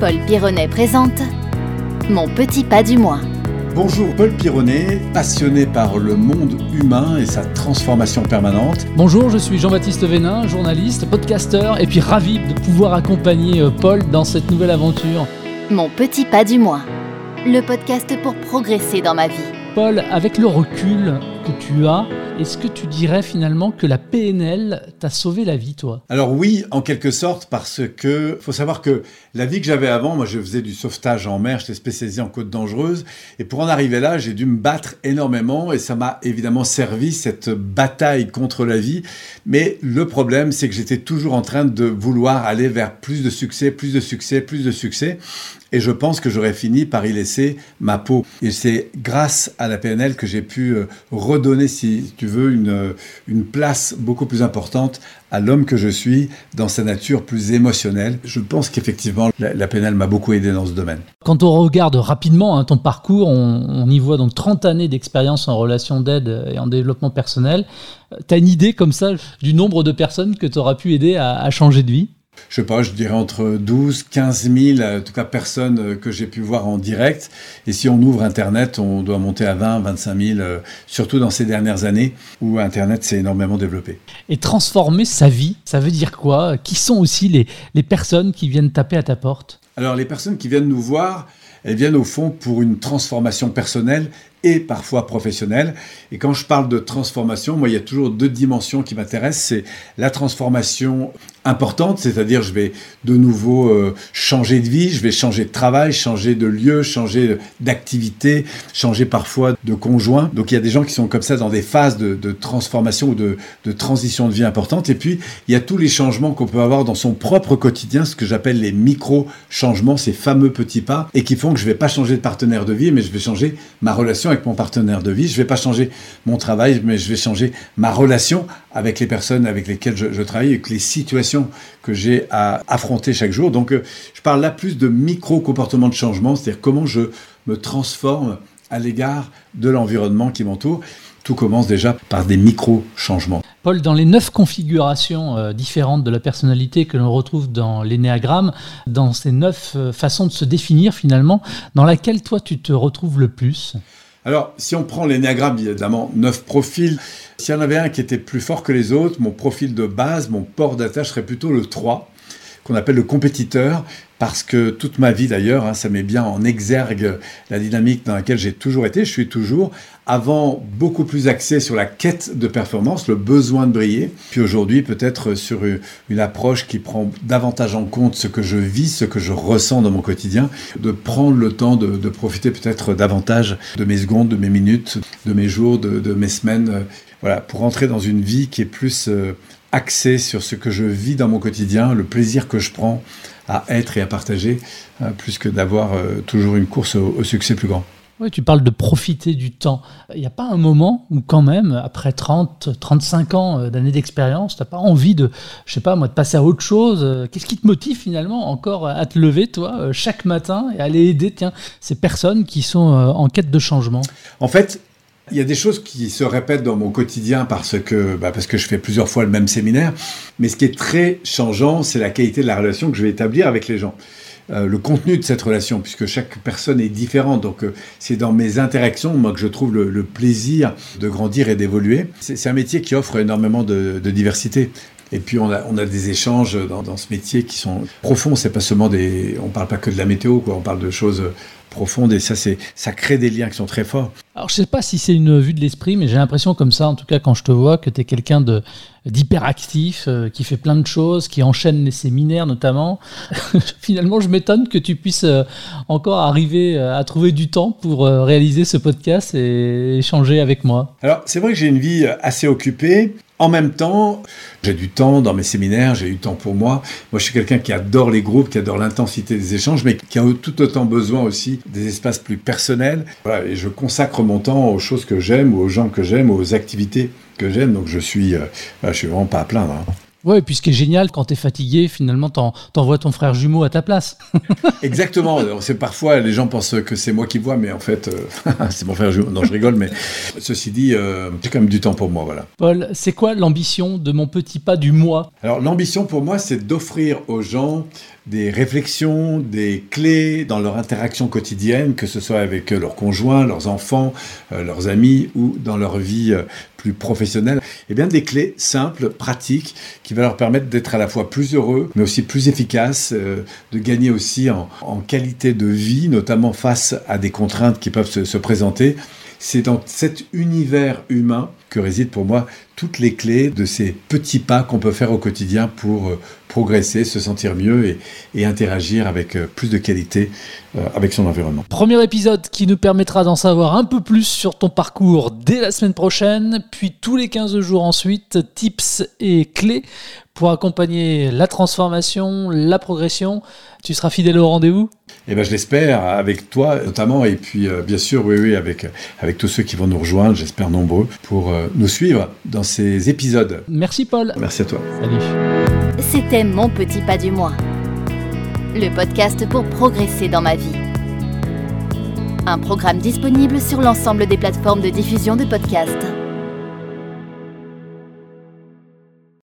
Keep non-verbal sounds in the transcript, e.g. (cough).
Paul Pironnet présente Mon petit pas du mois. Bonjour Paul Pironnet, passionné par le monde humain et sa transformation permanente. Bonjour, je suis Jean-Baptiste Vénin, journaliste, podcasteur et puis ravi de pouvoir accompagner euh, Paul dans cette nouvelle aventure. Mon petit pas du mois. Le podcast pour progresser dans ma vie. Paul, avec le recul que tu as, est-ce que tu dirais finalement que la PNL t'a sauvé la vie, toi? Alors oui, en quelque sorte, parce que faut savoir que la vie que j'avais avant, moi je faisais du sauvetage en mer, j'étais spécialisé en côte dangereuse, et pour en arriver là, j'ai dû me battre énormément, et ça m'a évidemment servi cette bataille contre la vie. Mais le problème, c'est que j'étais toujours en train de vouloir aller vers plus de succès, plus de succès, plus de succès. Et je pense que j'aurais fini par y laisser ma peau. Et c'est grâce à la PNL que j'ai pu euh, redonner, si tu veux, une, euh, une place beaucoup plus importante à l'homme que je suis dans sa nature plus émotionnelle. Je pense qu'effectivement, la, PNL m'a beaucoup aidé dans ce domaine. Quand on regarde rapidement hein, ton parcours, on, y voit donc 30 années d'expérience en relation d'aide et en développement personnel. Tu as une idée comme ça du nombre de personnes que tu auras pu aider à changer de vie? Je sais pas, je dirais entre 12, 15 000, en tout cas personnes euh, que j'ai pu voir en direct. Et si on ouvre Internet, on doit monter à 20, 25 000, surtout dans ces dernières années où Internet s'est énormément développé. Et transformer sa vie, ça veut dire quoi? Qui sont aussi les, les personnes qui viennent taper à ta porte? Alors les personnes qui viennent nous voir, elles viennent au fond pour une transformation personnelle et parfois professionnelle. Et quand je parle de transformation, moi, il y a toujours deux dimensions qui m'intéressent. C'est la transformation importante, c'est-à-dire je vais de nouveau euh, changer de vie, je vais changer de travail, changer de lieu, changer d'activité, changer parfois de conjoint. Donc il y a des gens qui sont comme ça dans des phases de, transformation ou de, transition de vie importante. Et puis il y a tous les changements qu'on peut avoir dans son propre quotidien, ce que j'appelle les micro-changements, ces fameux petits pas, et qui font que je vais pas changer de partenaire de vie, mais je vais changer ma relation avec mon partenaire de vie. Je vais pas changer mon travail, mais je vais changer ma relation avec les personnes avec lesquelles je, je travaille, avec les situations que j'ai à affronter chaque jour. Donc, euh, je parle là plus de micro-comportement de changement, c'est-à-dire comment je me transforme à l'égard de l'environnement qui m'entoure. Tout commence déjà par des micro-changements. Paul, dans les neuf configurations euh, différentes de la personnalité que l'on retrouve dans l'énéagramme, dans ces neuf euh, façons de se définir finalement, dans laquelle toi tu te retrouves le plus? Alors, si on prend l'énéagramme, il y a évidemment neuf profils. S'il y en avait un qui était plus fort que les autres, mon profil de base, mon port d'attache serait plutôt le 3, qu'on appelle le compétiteur, parce que toute ma vie d'ailleurs, hein, ça met bien en exergue la dynamique dans laquelle j'ai toujours été, je suis toujours, avant beaucoup plus axé sur la quête de performance, le besoin de briller, puis aujourd'hui peut-être sur une approche qui prend davantage en compte ce que je vis, ce que je ressens dans mon quotidien, de prendre le temps de, profiter peut-être davantage de mes secondes, de mes minutes, de mes jours, de, de mes semaines, voilà, pour entrer dans une vie qui est plus euh, axée sur ce que je vis dans mon quotidien, le plaisir que je prends à être et à partager, euh, plus que d'avoir euh, toujours une course au, au, succès plus grand. Oui, tu parles de profiter du temps. Il n'y a pas un moment où quand même, après 30, 35 ans d'années d'expérience, tu n'as pas envie de, je sais pas moi, de passer à autre chose Qu'est-ce qui te motive finalement encore à te lever, toi, chaque matin et à aller aider, tiens, ces personnes qui sont en quête de changement? En fait, il y a des choses qui se répètent dans mon quotidien parce que, bah parce que je fais plusieurs fois le même séminaire. Mais ce qui est très changeant, c'est la qualité de la relation que je vais établir avec les gens. Euh, le contenu de cette relation, puisque chaque personne est différente. Donc, euh, c'est dans mes interactions, moi, que je trouve le, plaisir de grandir et d'évoluer. C'est un métier qui offre énormément de, diversité. Et puis on a, on a des échanges dans, dans, ce métier qui sont profonds. C'est pas seulement des, on parle pas que de la météo, quoi. On parle de choses profondes et ça, ça crée des liens qui sont très forts. Alors je sais pas si c'est une vue de l'esprit, mais j'ai l'impression comme ça, en tout cas quand je te vois, que tu es quelqu'un d'hyperactif, euh, qui fait plein de choses, qui enchaîne les séminaires notamment. (laughs) Finalement, je m'étonne que tu puisses euh, encore arriver euh, à trouver du temps pour réaliser ce podcast et échanger avec moi. Alors c'est vrai que j'ai une vie assez occupée. En même temps, j'ai du temps dans mes séminaires, j'ai du temps pour moi. Moi, je suis quelqu'un qui adore les groupes, qui adore l'intensité des échanges, mais qui a tout autant besoin aussi des espaces plus personnels. Et je consacre mon temps aux choses que j'aime, aux gens que j'aime, aux activités que j'aime. Donc, je suis, euh, je suis vraiment pas à plaindre. Hein. Ouais, et puis ce qui est génial, quand tu es fatigué, finalement, t'envoies ton frère jumeau à ta place. (laughs) Exactement. C'est parfois, les gens pensent que c'est moi qui vois, mais en fait, euh, (laughs) c'est mon frère jumeau. Non, je rigole, mais ceci dit, euh, j'ai quand même du temps pour moi, voilà. Paul, c'est quoi l'ambition de mon petit pas du mois Alors, l'ambition pour moi, c'est d'offrir aux gens des réflexions, des clés dans leur interaction quotidienne, que ce soit avec leurs conjoints, leurs enfants, euh, leurs amis ou dans leur vie plus professionnelle. Et eh bien des clés simples, pratiques, qui va leur permettre d'être à la fois plus heureux, mais aussi plus efficaces, euh, de gagner aussi en, qualité de vie, notamment face à des contraintes qui peuvent se présenter. C'est dans cet univers humain que résident pour moi toutes les clés de ces petits pas qu'on peut faire au quotidien pour euh, progresser, se sentir mieux et, interagir avec euh, plus de qualité euh, avec son environnement. Premier épisode qui nous permettra d'en savoir un peu plus sur ton parcours dès la semaine prochaine, puis tous les 15 jours ensuite, tips et clés pour accompagner la transformation, la progression. Tu seras fidèle au rendez-vous? Eh ben, je l'espère, avec toi notamment, et puis bien sûr, oui, oui, avec, avec tous ceux qui vont nous rejoindre, j'espère nombreux, pour nous suivre dans ces épisodes. Merci Paul. Merci à toi. Salut. C'était Mon Petit Pas du Mois, le podcast pour progresser dans ma vie. Un programme disponible sur l'ensemble des plateformes de diffusion de podcasts.